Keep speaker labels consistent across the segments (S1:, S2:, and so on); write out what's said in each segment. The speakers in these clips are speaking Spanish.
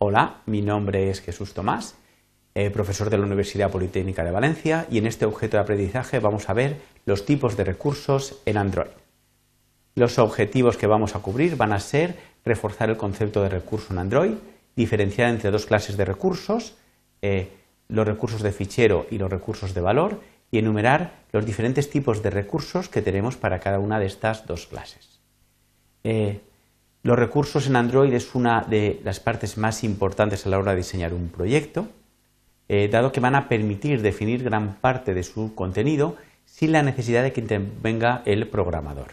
S1: Hola, mi nombre es Jesús Tomás, eh, profesor de la Universidad Politécnica de Valencia y en este objeto de aprendizaje vamos a ver los tipos de recursos en Android. Los objetivos que vamos a cubrir van a ser reforzar el concepto de recurso en Android, diferenciar entre dos clases de recursos, eh, los recursos de fichero y los recursos de valor, y enumerar los diferentes tipos de recursos que tenemos para cada una de estas dos clases. Eh, los recursos en Android es una de las partes más importantes a la hora de diseñar un proyecto, eh, dado que van a permitir definir gran parte de su contenido sin la necesidad de que intervenga el programador.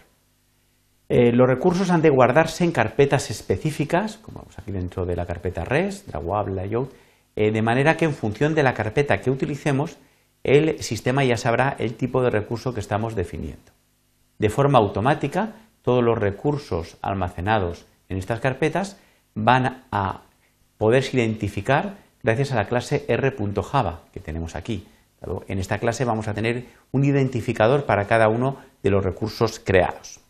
S1: Eh, los recursos han de guardarse en carpetas específicas, como vemos aquí dentro de la carpeta REST, la WAB, Layout, de manera que en función de la carpeta que utilicemos, el sistema ya sabrá el tipo de recurso que estamos definiendo. De forma automática, todos los recursos almacenados en estas carpetas van a poderse identificar gracias a la clase r.java que tenemos aquí. En esta clase vamos a tener un identificador para cada uno de los recursos creados.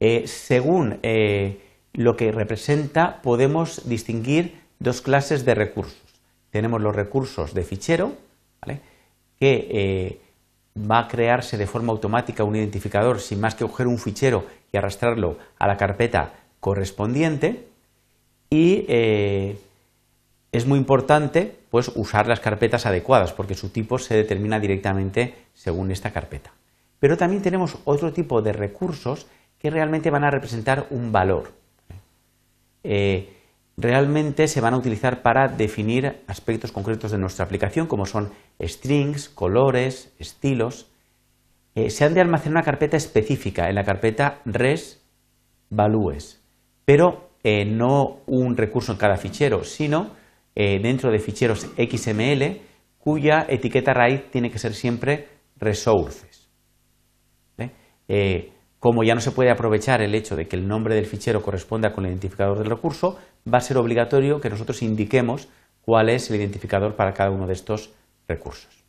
S1: Eh, según eh, lo que representa, podemos distinguir dos clases de recursos tenemos los recursos de fichero, que eh, va a crearse de forma automática un identificador sin más que coger un fichero y arrastrarlo a la carpeta correspondiente. Y eh, es muy importante pues, usar las carpetas adecuadas porque su tipo se determina directamente según esta carpeta. Pero también tenemos otro tipo de recursos que realmente van a representar un valor. Eh, realmente se van a utilizar para definir aspectos concretos de nuestra aplicación, como son strings, colores, estilos. Eh, se han de almacenar una carpeta específica, en la carpeta res values, pero eh, no un recurso en cada fichero, sino eh, dentro de ficheros XML cuya etiqueta raíz tiene que ser siempre resources. Como ya no se puede aprovechar el hecho de que el nombre del fichero corresponda con el identificador del recurso, va a ser obligatorio que nosotros indiquemos cuál es el identificador para cada uno de estos recursos.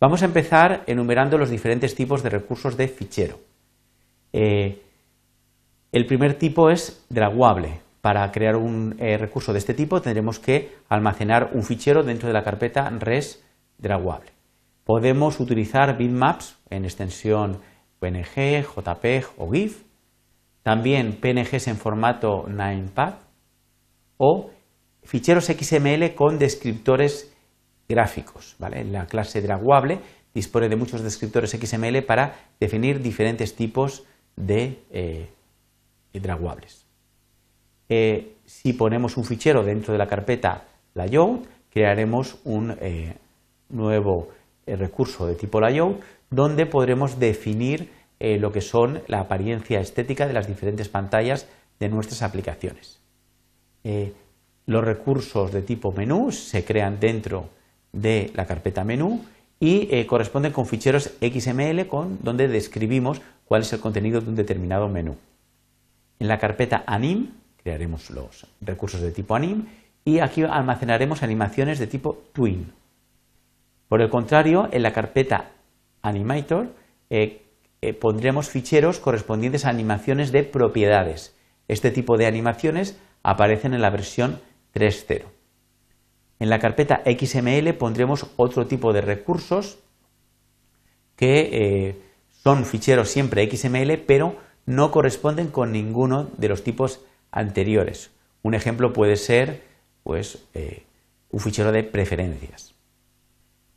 S1: Vamos a empezar enumerando los diferentes tipos de recursos de fichero. Eh, el primer tipo es draguable. Para crear un eh, recurso de este tipo tendremos que almacenar un fichero dentro de la carpeta res draguable. Podemos utilizar bitmaps en extensión PNG, JPEG o GIF, también PNGs en formato 9PAD o ficheros XML con descriptores gráficos. La clase draguable dispone de muchos descriptores XML para definir diferentes tipos de eh, draguables. Eh, si ponemos un fichero dentro de la carpeta layout, crearemos un eh, nuevo recurso de tipo layout donde podremos definir eh, lo que son la apariencia estética de las diferentes pantallas de nuestras aplicaciones. Eh, los recursos de tipo menú se crean dentro de la carpeta menú y eh, corresponden con ficheros XML con, donde describimos cuál es el contenido de un determinado menú. En la carpeta anim crearemos los recursos de tipo anim y aquí almacenaremos animaciones de tipo twin. Por el contrario, en la carpeta Animator, eh, eh, pondremos ficheros correspondientes a animaciones de propiedades. Este tipo de animaciones aparecen en la versión 3.0. En la carpeta XML pondremos otro tipo de recursos que eh, son ficheros siempre XML, pero no corresponden con ninguno de los tipos anteriores. Un ejemplo puede ser pues, un fichero de preferencias.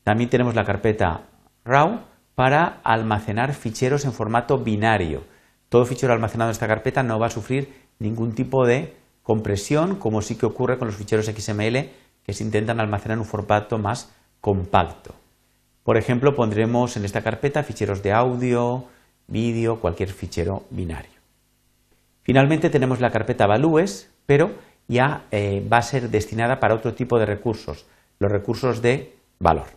S1: También tenemos la carpeta RAW, para almacenar ficheros en formato binario. Todo fichero almacenado en esta carpeta no va a sufrir ningún tipo de compresión, como sí que ocurre con los ficheros XML que se intentan almacenar en un formato más compacto. Por ejemplo, pondremos en esta carpeta ficheros de audio, vídeo, cualquier fichero binario. Finalmente tenemos la carpeta values, pero ya eh, va a ser destinada para otro tipo de recursos, los recursos de valor.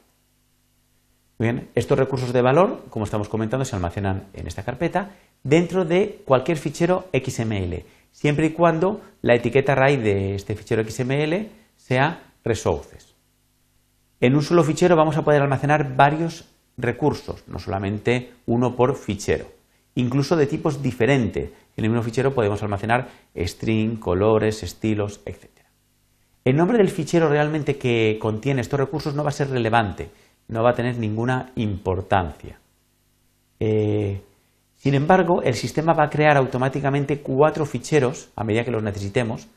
S1: Bien, estos recursos de valor, como estamos comentando, se almacenan en esta carpeta dentro de cualquier fichero XML, siempre y cuando la etiqueta raíz de este fichero XML sea resources. En un solo fichero vamos a poder almacenar varios recursos, no solamente uno por fichero, incluso de tipos diferentes. En el mismo fichero podemos almacenar string, colores, estilos, etc. El nombre del fichero realmente que contiene estos recursos no va a ser relevante, no va a tener ninguna importancia. Eh, sin embargo, el sistema va a crear automáticamente cuatro ficheros a medida que los necesitemos,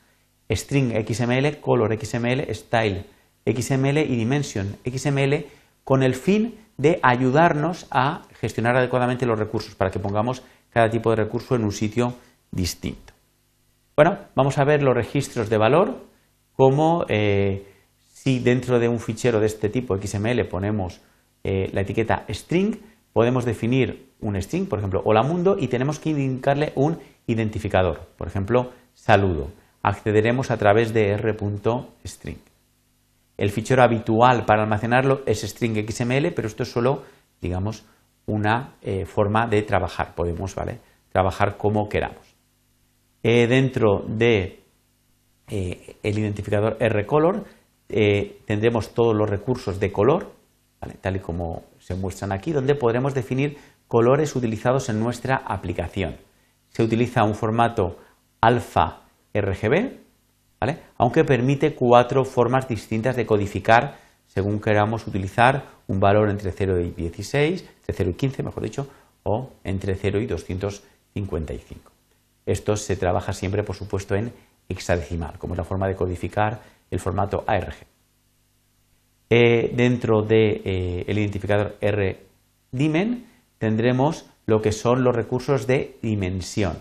S1: string XML, color XML, style XML y dimension XML, con el fin de ayudarnos a gestionar adecuadamente los recursos para que pongamos cada tipo de recurso en un sitio distinto. Bueno, vamos a ver los registros de valor, como eh, si dentro de un fichero de este tipo XML ponemos eh, la etiqueta string, podemos definir un string, por ejemplo, hola mundo, y tenemos que indicarle un identificador, por ejemplo, saludo. Accederemos a través de r.string. El fichero habitual para almacenarlo es string XML, pero esto es solo, digamos, una eh, forma de trabajar. Podemos ¿vale? trabajar como queramos. Eh, dentro de eh, el identificador rcolor tendremos todos los recursos de color, tal y como se muestran aquí, donde podremos definir colores utilizados en nuestra aplicación. Se utiliza un formato alfa RGB, aunque permite cuatro formas distintas de codificar según queramos utilizar un valor entre 0 y 16, entre 0 y 15, mejor dicho, o entre 0 y 255. Esto se trabaja siempre, por supuesto, en hexadecimal, como es la forma de codificar el formato ARG. Eh, dentro del de, eh, identificador RDimen tendremos lo que son los recursos de dimensión.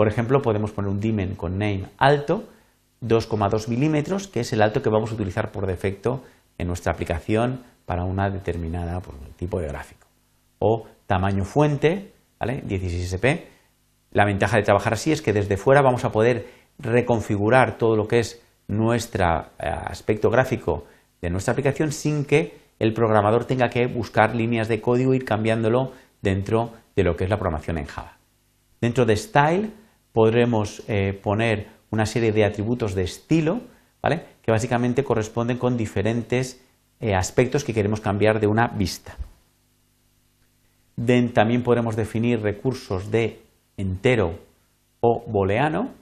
S1: Por ejemplo, podemos poner un dimen con name alto, 2,2 milímetros, que es el alto que vamos a utilizar por defecto en nuestra aplicación para una determinada pues, tipo de gráfico. O tamaño fuente, ¿vale? 16SP. La ventaja de trabajar así es que desde fuera vamos a poder reconfigurar todo lo que es nuestro eh, aspecto gráfico de nuestra aplicación sin que el programador tenga que buscar líneas de código e ir cambiándolo dentro de lo que es la programación en Java. Dentro de Style podremos eh, poner una serie de atributos de estilo que básicamente corresponden con diferentes eh, aspectos que queremos cambiar de una vista. también podremos definir recursos de entero o booleano,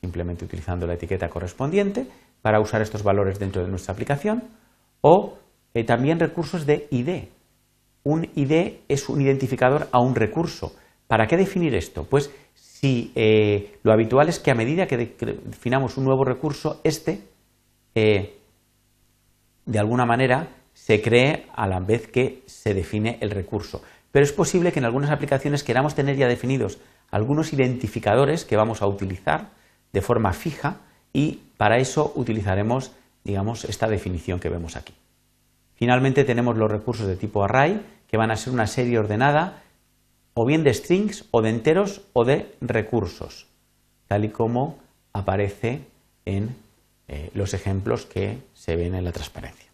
S1: simplemente utilizando la etiqueta correspondiente para usar estos valores dentro de nuestra aplicación, o eh, también recursos de ID. Un ID es un identificador a un recurso. ¿Para qué definir esto? Pues si eh, lo habitual es que a medida que definamos un nuevo recurso, este, eh, de alguna manera, se cree a la vez que se define el recurso. Pero es posible que en algunas aplicaciones queramos tener ya definidos algunos identificadores que vamos a utilizar de forma fija y para eso utilizaremos, digamos, esta definición que vemos aquí. Finalmente tenemos los recursos de tipo array, que van a ser una serie ordenada o bien de strings o de enteros o de recursos, tal y como aparece en eh, los ejemplos que se ven en la transparencia.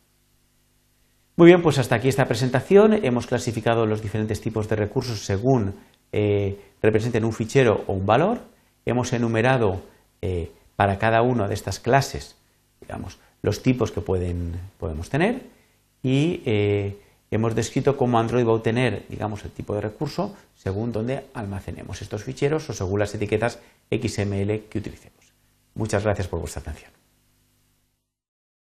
S1: Muy bien, pues hasta aquí esta presentación. Hemos clasificado los diferentes tipos de recursos según eh, representen un fichero o un valor. Hemos enumerado eh, para cada una de estas clases, digamos, los tipos que podemos tener y hemos descrito cómo Android va a obtener, digamos, el tipo de recurso según donde almacenemos estos ficheros o según las etiquetas XML que utilicemos. Muchas gracias por vuestra atención.